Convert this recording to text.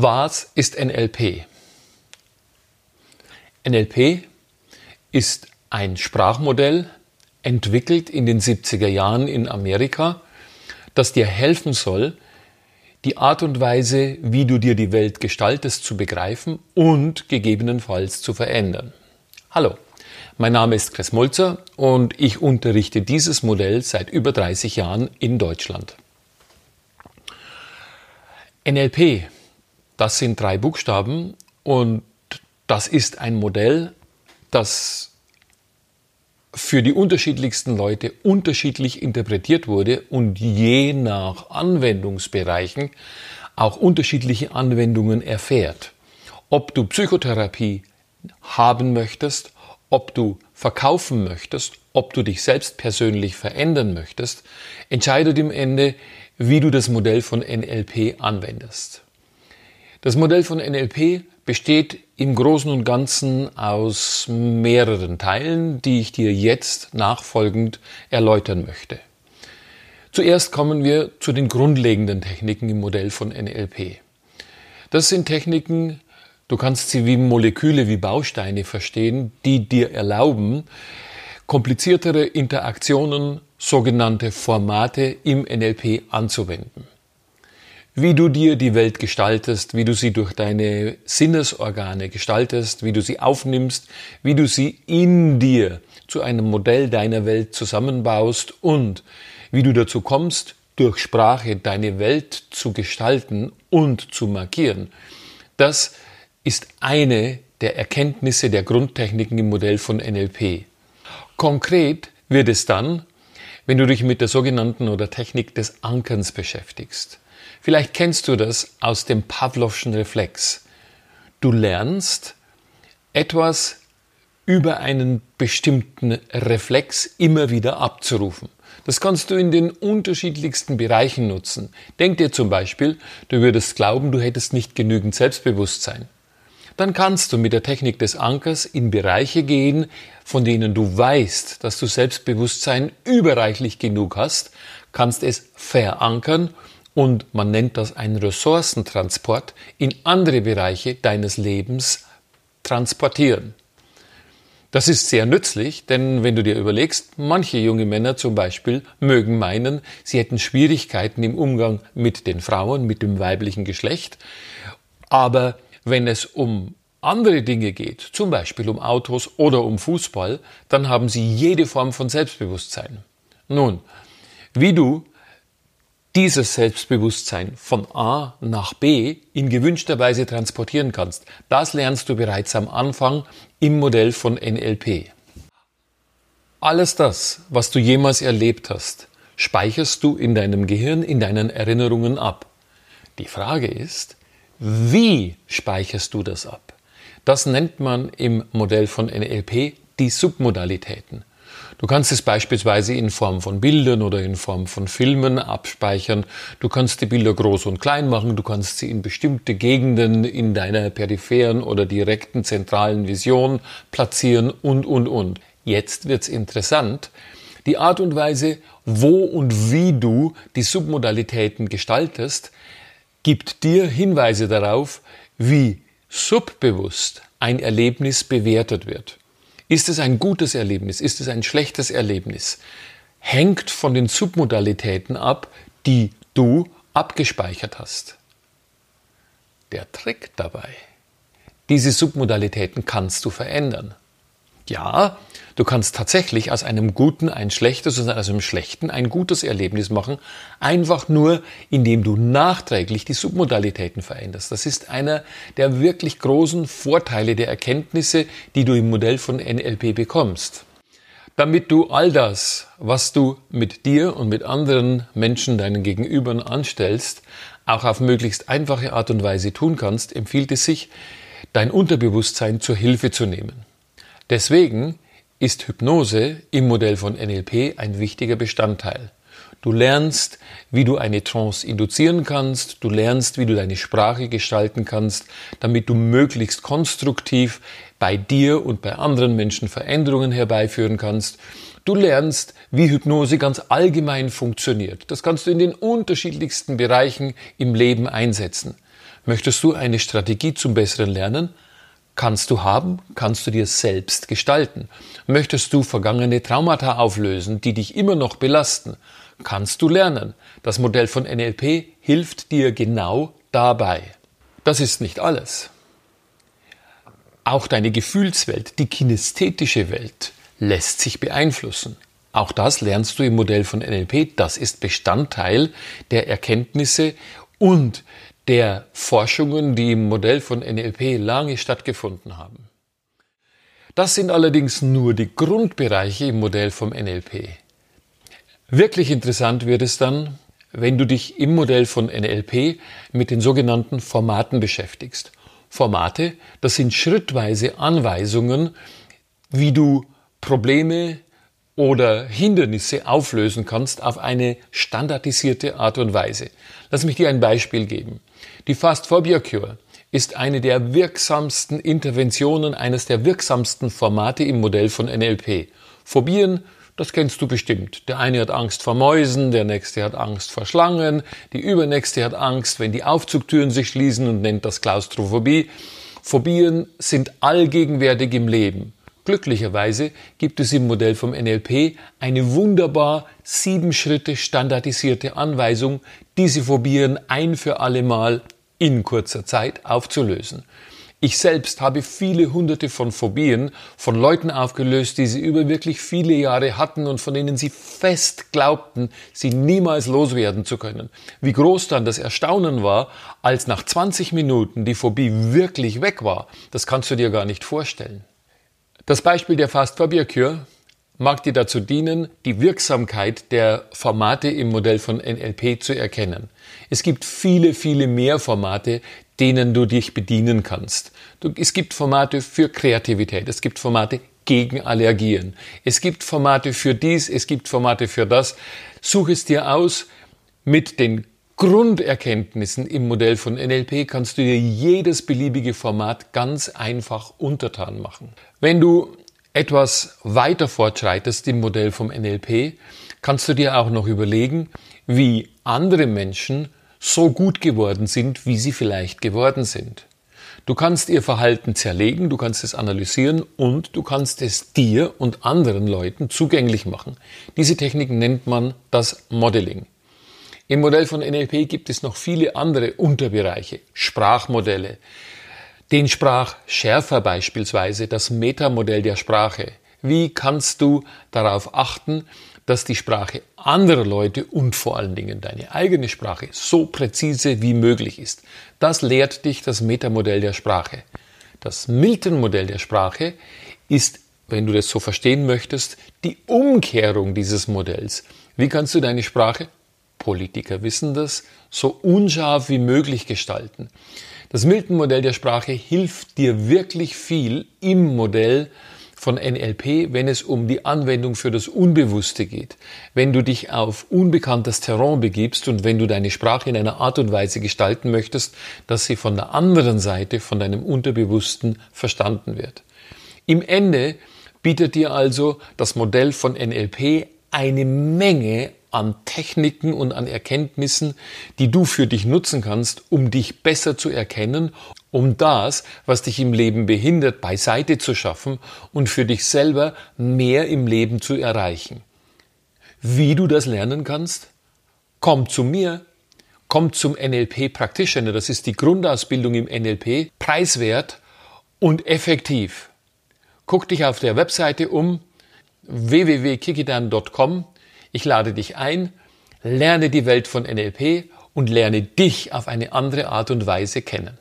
Was ist NLP? NLP ist ein Sprachmodell, entwickelt in den 70er Jahren in Amerika, das dir helfen soll, die Art und Weise, wie du dir die Welt gestaltest, zu begreifen und gegebenenfalls zu verändern. Hallo, mein Name ist Chris Mulzer und ich unterrichte dieses Modell seit über 30 Jahren in Deutschland. NLP das sind drei Buchstaben und das ist ein Modell, das für die unterschiedlichsten Leute unterschiedlich interpretiert wurde und je nach Anwendungsbereichen auch unterschiedliche Anwendungen erfährt. Ob du Psychotherapie haben möchtest, ob du verkaufen möchtest, ob du dich selbst persönlich verändern möchtest, entscheidet im Ende, wie du das Modell von NLP anwendest. Das Modell von NLP besteht im Großen und Ganzen aus mehreren Teilen, die ich dir jetzt nachfolgend erläutern möchte. Zuerst kommen wir zu den grundlegenden Techniken im Modell von NLP. Das sind Techniken, du kannst sie wie Moleküle, wie Bausteine verstehen, die dir erlauben, kompliziertere Interaktionen, sogenannte Formate im NLP anzuwenden wie du dir die Welt gestaltest, wie du sie durch deine Sinnesorgane gestaltest, wie du sie aufnimmst, wie du sie in dir zu einem Modell deiner Welt zusammenbaust und wie du dazu kommst, durch Sprache deine Welt zu gestalten und zu markieren. Das ist eine der Erkenntnisse der Grundtechniken im Modell von NLP. Konkret wird es dann, wenn du dich mit der sogenannten oder Technik des Ankerns beschäftigst. Vielleicht kennst du das aus dem Pavlovschen Reflex. Du lernst etwas über einen bestimmten Reflex immer wieder abzurufen. Das kannst du in den unterschiedlichsten Bereichen nutzen. Denk dir zum Beispiel, du würdest glauben, du hättest nicht genügend Selbstbewusstsein. Dann kannst du mit der Technik des Ankers in Bereiche gehen, von denen du weißt, dass du Selbstbewusstsein überreichlich genug hast, kannst es verankern und man nennt das einen Ressourcentransport in andere Bereiche deines Lebens transportieren. Das ist sehr nützlich, denn wenn du dir überlegst, manche junge Männer zum Beispiel mögen meinen, sie hätten Schwierigkeiten im Umgang mit den Frauen, mit dem weiblichen Geschlecht, aber wenn es um andere Dinge geht, zum Beispiel um Autos oder um Fußball, dann haben sie jede Form von Selbstbewusstsein. Nun, wie du dieses Selbstbewusstsein von A nach B in gewünschter Weise transportieren kannst, das lernst du bereits am Anfang im Modell von NLP. Alles das, was du jemals erlebt hast, speicherst du in deinem Gehirn, in deinen Erinnerungen ab. Die Frage ist, wie speicherst du das ab? Das nennt man im Modell von NLP die Submodalitäten. Du kannst es beispielsweise in Form von Bildern oder in Form von Filmen abspeichern. Du kannst die Bilder groß und klein machen. Du kannst sie in bestimmte Gegenden in deiner peripheren oder direkten zentralen Vision platzieren und, und, und. Jetzt wird's interessant. Die Art und Weise, wo und wie du die Submodalitäten gestaltest, gibt dir Hinweise darauf, wie subbewusst ein Erlebnis bewertet wird. Ist es ein gutes Erlebnis? Ist es ein schlechtes Erlebnis? Hängt von den Submodalitäten ab, die du abgespeichert hast. Der Trick dabei. Diese Submodalitäten kannst du verändern. Ja, du kannst tatsächlich aus einem guten ein schlechtes und aus einem schlechten ein gutes Erlebnis machen, einfach nur, indem du nachträglich die Submodalitäten veränderst. Das ist einer der wirklich großen Vorteile der Erkenntnisse, die du im Modell von NLP bekommst. Damit du all das, was du mit dir und mit anderen Menschen, deinen Gegenübern anstellst, auch auf möglichst einfache Art und Weise tun kannst, empfiehlt es sich, dein Unterbewusstsein zur Hilfe zu nehmen. Deswegen ist Hypnose im Modell von NLP ein wichtiger Bestandteil. Du lernst, wie du eine Trance induzieren kannst, du lernst, wie du deine Sprache gestalten kannst, damit du möglichst konstruktiv bei dir und bei anderen Menschen Veränderungen herbeiführen kannst. Du lernst, wie Hypnose ganz allgemein funktioniert. Das kannst du in den unterschiedlichsten Bereichen im Leben einsetzen. Möchtest du eine Strategie zum besseren Lernen? Kannst du haben, kannst du dir selbst gestalten. Möchtest du vergangene Traumata auflösen, die dich immer noch belasten? Kannst du lernen. Das Modell von NLP hilft dir genau dabei. Das ist nicht alles. Auch deine Gefühlswelt, die kinästhetische Welt, lässt sich beeinflussen. Auch das lernst du im Modell von NLP. Das ist Bestandteil der Erkenntnisse und der Forschungen, die im Modell von NLP lange stattgefunden haben. Das sind allerdings nur die Grundbereiche im Modell vom NLP. Wirklich interessant wird es dann, wenn du dich im Modell von NLP mit den sogenannten Formaten beschäftigst. Formate, das sind schrittweise Anweisungen, wie du Probleme oder Hindernisse auflösen kannst auf eine standardisierte Art und Weise. Lass mich dir ein Beispiel geben. Die Fast Phobia Cure ist eine der wirksamsten Interventionen, eines der wirksamsten Formate im Modell von NLP. Phobien, das kennst du bestimmt. Der eine hat Angst vor Mäusen, der nächste hat Angst vor Schlangen, die übernächste hat Angst, wenn die Aufzugtüren sich schließen und nennt das Klaustrophobie. Phobien sind allgegenwärtig im Leben. Glücklicherweise gibt es im Modell vom NLP eine wunderbar sieben Schritte standardisierte Anweisung, diese Phobien ein für alle Mal in kurzer Zeit aufzulösen. Ich selbst habe viele hunderte von Phobien von Leuten aufgelöst, die sie über wirklich viele Jahre hatten und von denen sie fest glaubten, sie niemals loswerden zu können. Wie groß dann das Erstaunen war, als nach 20 Minuten die Phobie wirklich weg war, das kannst du dir gar nicht vorstellen. Das Beispiel der Fast Phobia Cure mag dir dazu dienen, die Wirksamkeit der Formate im Modell von NLP zu erkennen. Es gibt viele, viele mehr Formate, denen du dich bedienen kannst. Es gibt Formate für Kreativität, es gibt Formate gegen Allergien, es gibt Formate für dies, es gibt Formate für das. Such es dir aus. Mit den Grunderkenntnissen im Modell von NLP kannst du dir jedes beliebige Format ganz einfach untertan machen. Wenn du etwas weiter fortschreitest im Modell vom NLP, kannst du dir auch noch überlegen, wie andere Menschen so gut geworden sind, wie sie vielleicht geworden sind. Du kannst ihr Verhalten zerlegen, du kannst es analysieren und du kannst es dir und anderen Leuten zugänglich machen. Diese Technik nennt man das Modeling. Im Modell von NLP gibt es noch viele andere Unterbereiche, Sprachmodelle, den Sprachschärfer beispielsweise, das Metamodell der Sprache. Wie kannst du darauf achten, dass die Sprache anderer Leute und vor allen Dingen deine eigene Sprache so präzise wie möglich ist? Das lehrt dich das Metamodell der Sprache. Das Milton-Modell der Sprache ist, wenn du das so verstehen möchtest, die Umkehrung dieses Modells. Wie kannst du deine Sprache Politiker wissen das, so unscharf wie möglich gestalten. Das Milton-Modell der Sprache hilft dir wirklich viel im Modell von NLP, wenn es um die Anwendung für das Unbewusste geht. Wenn du dich auf unbekanntes Terrain begibst und wenn du deine Sprache in einer Art und Weise gestalten möchtest, dass sie von der anderen Seite, von deinem Unterbewussten verstanden wird. Im Ende bietet dir also das Modell von NLP eine Menge an Techniken und an Erkenntnissen, die du für dich nutzen kannst, um dich besser zu erkennen, um das, was dich im Leben behindert, beiseite zu schaffen und für dich selber mehr im Leben zu erreichen. Wie du das lernen kannst? Komm zu mir, komm zum NLP Practitioner, das ist die Grundausbildung im NLP, preiswert und effektiv. Guck dich auf der Webseite um www.kikidan.com ich lade dich ein, lerne die Welt von NLP und lerne dich auf eine andere Art und Weise kennen.